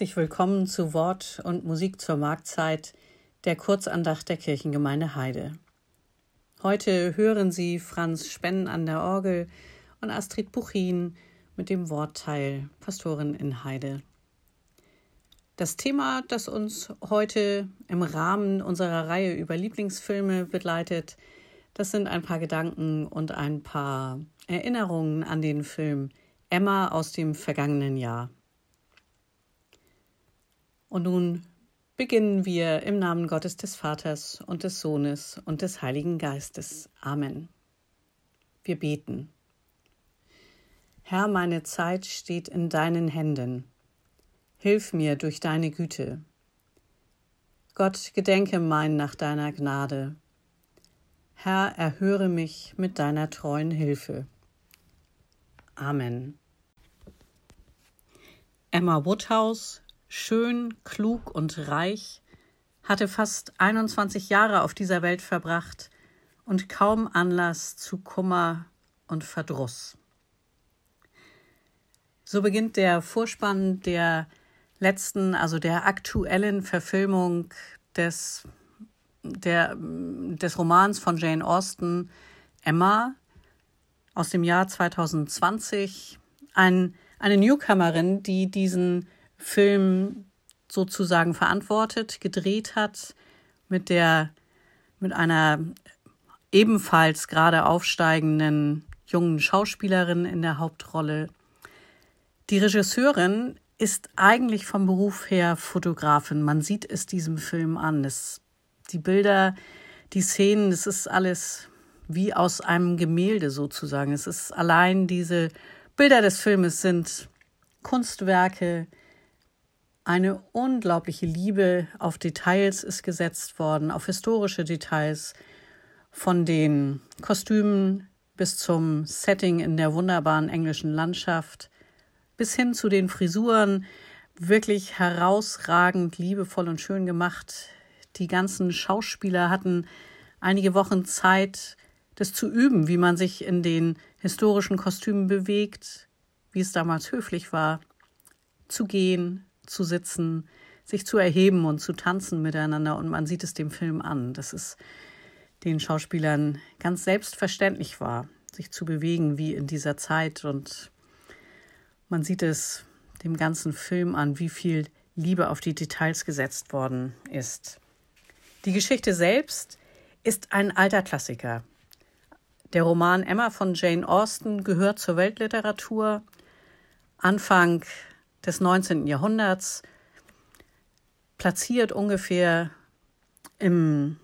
Herzlich willkommen zu Wort und Musik zur Marktzeit der Kurzandacht der Kirchengemeinde Heide. Heute hören Sie Franz Spennen an der Orgel und Astrid Buchin mit dem Wortteil Pastorin in Heide. Das Thema, das uns heute im Rahmen unserer Reihe über Lieblingsfilme begleitet, das sind ein paar Gedanken und ein paar Erinnerungen an den Film Emma aus dem vergangenen Jahr. Und nun beginnen wir im Namen Gottes des Vaters und des Sohnes und des Heiligen Geistes. Amen. Wir beten. Herr, meine Zeit steht in deinen Händen. Hilf mir durch deine Güte. Gott, gedenke mein nach deiner Gnade. Herr, erhöre mich mit deiner treuen Hilfe. Amen. Emma Woodhouse schön, klug und reich, hatte fast 21 Jahre auf dieser Welt verbracht und kaum Anlass zu Kummer und Verdruss. So beginnt der Vorspann der letzten, also der aktuellen Verfilmung des, der, des Romans von Jane Austen Emma aus dem Jahr 2020. Ein, eine Newcomerin, die diesen Film sozusagen verantwortet, gedreht hat, mit der, mit einer ebenfalls gerade aufsteigenden jungen Schauspielerin in der Hauptrolle. Die Regisseurin ist eigentlich vom Beruf her Fotografin. Man sieht es diesem Film an. Es, die Bilder, die Szenen, es ist alles wie aus einem Gemälde sozusagen. Es ist allein diese Bilder des Filmes sind Kunstwerke, eine unglaubliche Liebe auf Details ist gesetzt worden, auf historische Details, von den Kostümen bis zum Setting in der wunderbaren englischen Landschaft, bis hin zu den Frisuren, wirklich herausragend, liebevoll und schön gemacht. Die ganzen Schauspieler hatten einige Wochen Zeit, das zu üben, wie man sich in den historischen Kostümen bewegt, wie es damals höflich war, zu gehen, zu sitzen, sich zu erheben und zu tanzen miteinander. Und man sieht es dem Film an, dass es den Schauspielern ganz selbstverständlich war, sich zu bewegen wie in dieser Zeit. Und man sieht es dem ganzen Film an, wie viel Liebe auf die Details gesetzt worden ist. Die Geschichte selbst ist ein alter Klassiker. Der Roman Emma von Jane Austen gehört zur Weltliteratur. Anfang des 19. Jahrhunderts, platziert ungefähr im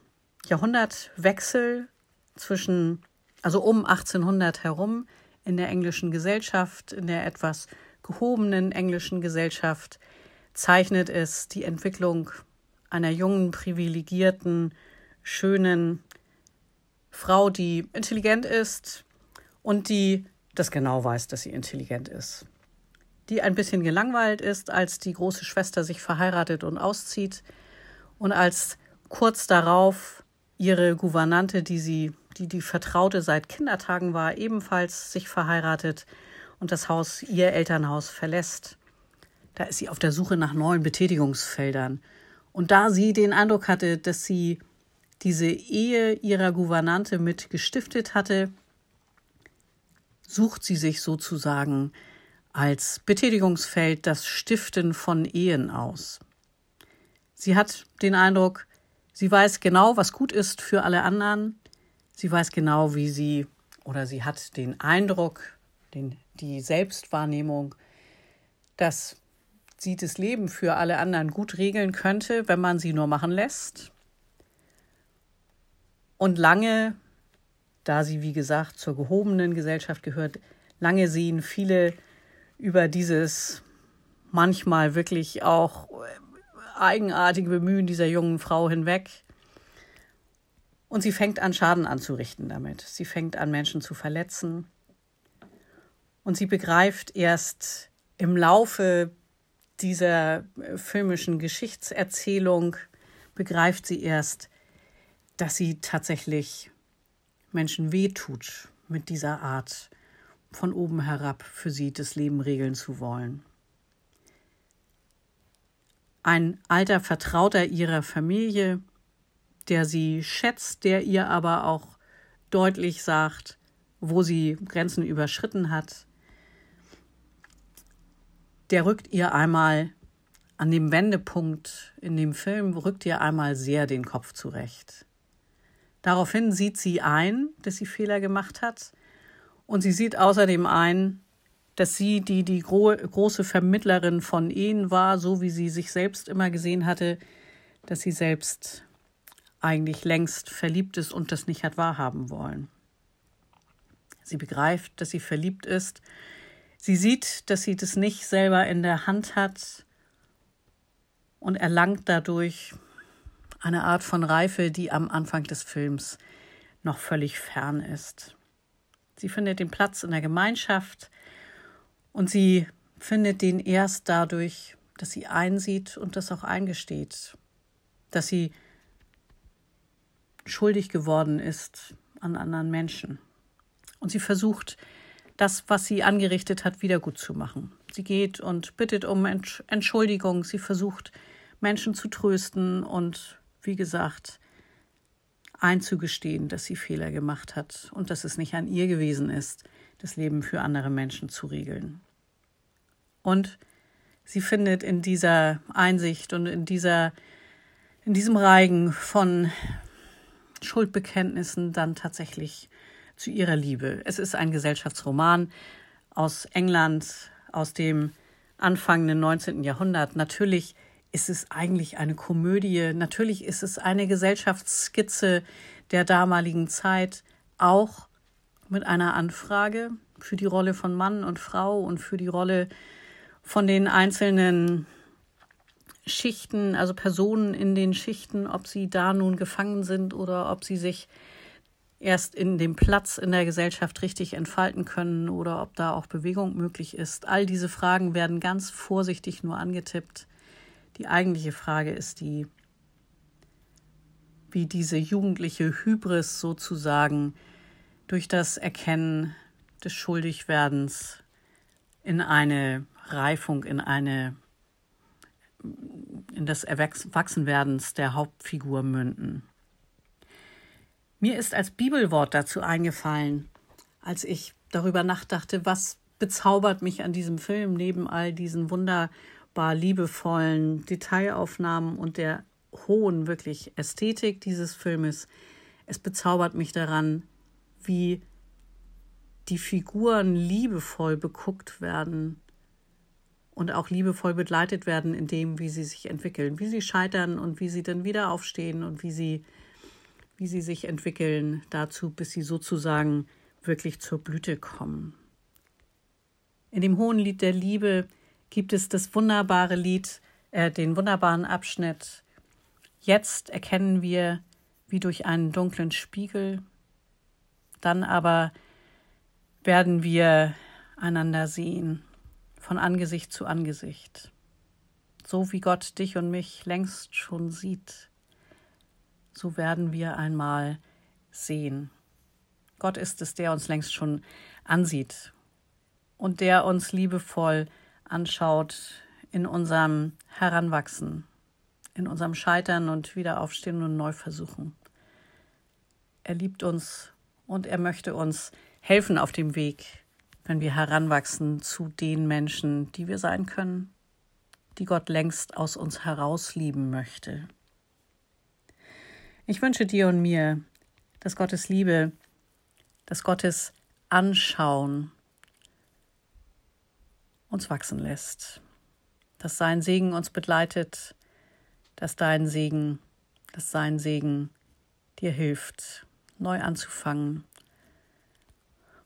Jahrhundertwechsel zwischen, also um 1800 herum in der englischen Gesellschaft, in der etwas gehobenen englischen Gesellschaft, zeichnet es die Entwicklung einer jungen, privilegierten, schönen Frau, die intelligent ist und die das genau weiß, dass sie intelligent ist die ein bisschen gelangweilt ist, als die große Schwester sich verheiratet und auszieht und als kurz darauf ihre Gouvernante, die sie, die die Vertraute seit Kindertagen war, ebenfalls sich verheiratet und das Haus, ihr Elternhaus verlässt. Da ist sie auf der Suche nach neuen Betätigungsfeldern. Und da sie den Eindruck hatte, dass sie diese Ehe ihrer Gouvernante mit gestiftet hatte, sucht sie sich sozusagen als Betätigungsfeld das Stiften von Ehen aus. Sie hat den Eindruck, sie weiß genau, was gut ist für alle anderen. Sie weiß genau, wie sie oder sie hat den Eindruck, den, die Selbstwahrnehmung, dass sie das Leben für alle anderen gut regeln könnte, wenn man sie nur machen lässt. Und lange, da sie wie gesagt zur gehobenen Gesellschaft gehört, lange sehen viele über dieses manchmal wirklich auch eigenartige Bemühen dieser jungen Frau hinweg. Und sie fängt an, Schaden anzurichten damit. Sie fängt an, Menschen zu verletzen. Und sie begreift erst im Laufe dieser filmischen Geschichtserzählung, begreift sie erst, dass sie tatsächlich Menschen wehtut mit dieser Art von oben herab für sie das Leben regeln zu wollen. ein alter Vertrauter ihrer Familie, der sie schätzt, der ihr aber auch deutlich sagt, wo sie Grenzen überschritten hat. Der rückt ihr einmal an dem Wendepunkt in dem Film, rückt ihr einmal sehr den Kopf zurecht. Daraufhin sieht sie ein, dass sie Fehler gemacht hat und sie sieht außerdem ein, dass sie, die die gro große Vermittlerin von Ehen war, so wie sie sich selbst immer gesehen hatte, dass sie selbst eigentlich längst verliebt ist und das nicht hat wahrhaben wollen. Sie begreift, dass sie verliebt ist. Sie sieht, dass sie das nicht selber in der Hand hat und erlangt dadurch eine Art von Reife, die am Anfang des Films noch völlig fern ist. Sie findet den Platz in der Gemeinschaft, und sie findet den erst dadurch, dass sie einsieht und das auch eingesteht, dass sie schuldig geworden ist an anderen Menschen. Und sie versucht, das, was sie angerichtet hat, wieder gut zu machen. Sie geht und bittet um Entschuldigung. Sie versucht, Menschen zu trösten und, wie gesagt, einzugestehen, dass sie Fehler gemacht hat und dass es nicht an ihr gewesen ist, das Leben für andere Menschen zu regeln. Und sie findet in dieser Einsicht und in dieser, in diesem Reigen von Schuldbekenntnissen dann tatsächlich zu ihrer Liebe. Es ist ein Gesellschaftsroman aus England, aus dem anfangenden 19. Jahrhundert. Natürlich ist es eigentlich eine Komödie, natürlich ist es eine Gesellschaftsskizze der damaligen Zeit, auch mit einer Anfrage für die Rolle von Mann und Frau und für die Rolle von den einzelnen Schichten, also Personen in den Schichten, ob sie da nun gefangen sind oder ob sie sich erst in dem Platz in der Gesellschaft richtig entfalten können oder ob da auch Bewegung möglich ist. All diese Fragen werden ganz vorsichtig nur angetippt. Die eigentliche Frage ist die, wie diese jugendliche Hybris sozusagen durch das Erkennen des Schuldigwerdens in eine Reifung in eine in das Erwachsenwerdens der Hauptfigur münden. Mir ist als Bibelwort dazu eingefallen, als ich darüber nachdachte, was bezaubert mich an diesem Film neben all diesen wunderbar liebevollen Detailaufnahmen und der hohen wirklich Ästhetik dieses Filmes. Es bezaubert mich daran, wie die Figuren liebevoll beguckt werden, und auch liebevoll begleitet werden in dem, wie sie sich entwickeln, wie sie scheitern und wie sie dann wieder aufstehen und wie sie, wie sie sich entwickeln dazu, bis sie sozusagen wirklich zur Blüte kommen. In dem hohen Lied der Liebe gibt es das wunderbare Lied, äh, den wunderbaren Abschnitt. Jetzt erkennen wir wie durch einen dunklen Spiegel, dann aber werden wir einander sehen von Angesicht zu Angesicht. So wie Gott dich und mich längst schon sieht, so werden wir einmal sehen. Gott ist es, der uns längst schon ansieht und der uns liebevoll anschaut in unserem Heranwachsen, in unserem Scheitern und Wiederaufstehen und Neuversuchen. Er liebt uns und er möchte uns helfen auf dem Weg wenn wir heranwachsen zu den Menschen, die wir sein können, die Gott längst aus uns heraus lieben möchte. Ich wünsche dir und mir, dass Gottes Liebe, dass Gottes Anschauen uns wachsen lässt, dass sein Segen uns begleitet, dass dein Segen, dass sein Segen dir hilft, neu anzufangen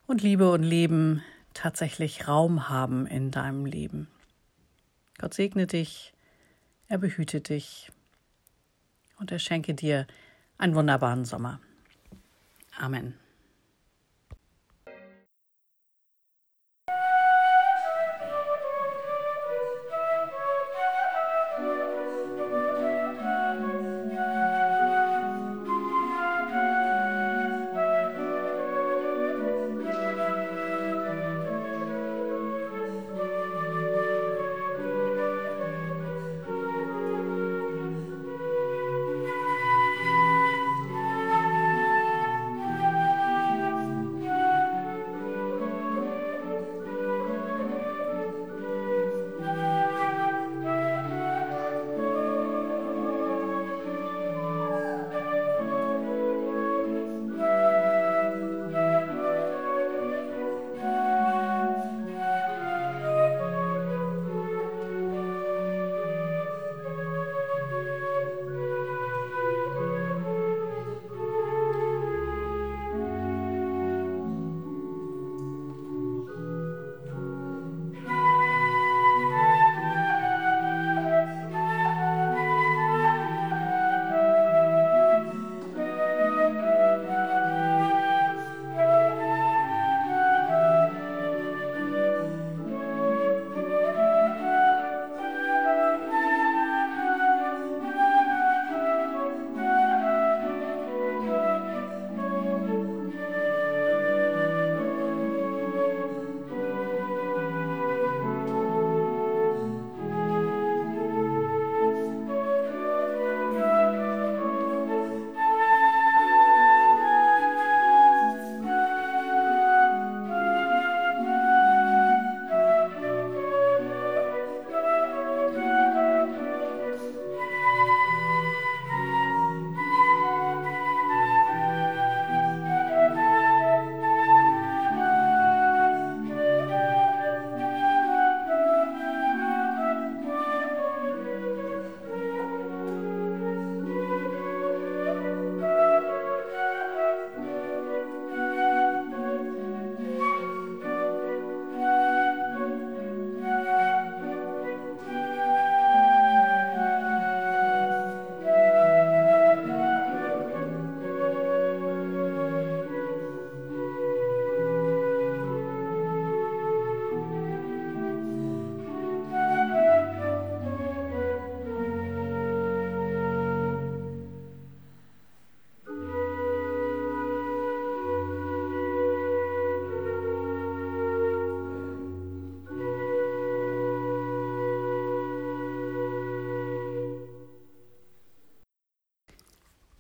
und Liebe und Leben tatsächlich Raum haben in deinem Leben. Gott segne dich, er behüte dich und er schenke dir einen wunderbaren Sommer. Amen.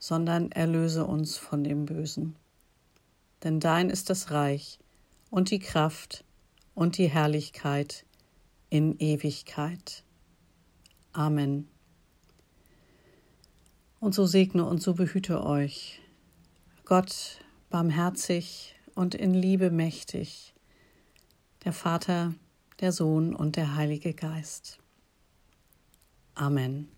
sondern erlöse uns von dem Bösen. Denn dein ist das Reich und die Kraft und die Herrlichkeit in Ewigkeit. Amen. Und so segne und so behüte euch Gott barmherzig und in Liebe mächtig, der Vater, der Sohn und der Heilige Geist. Amen.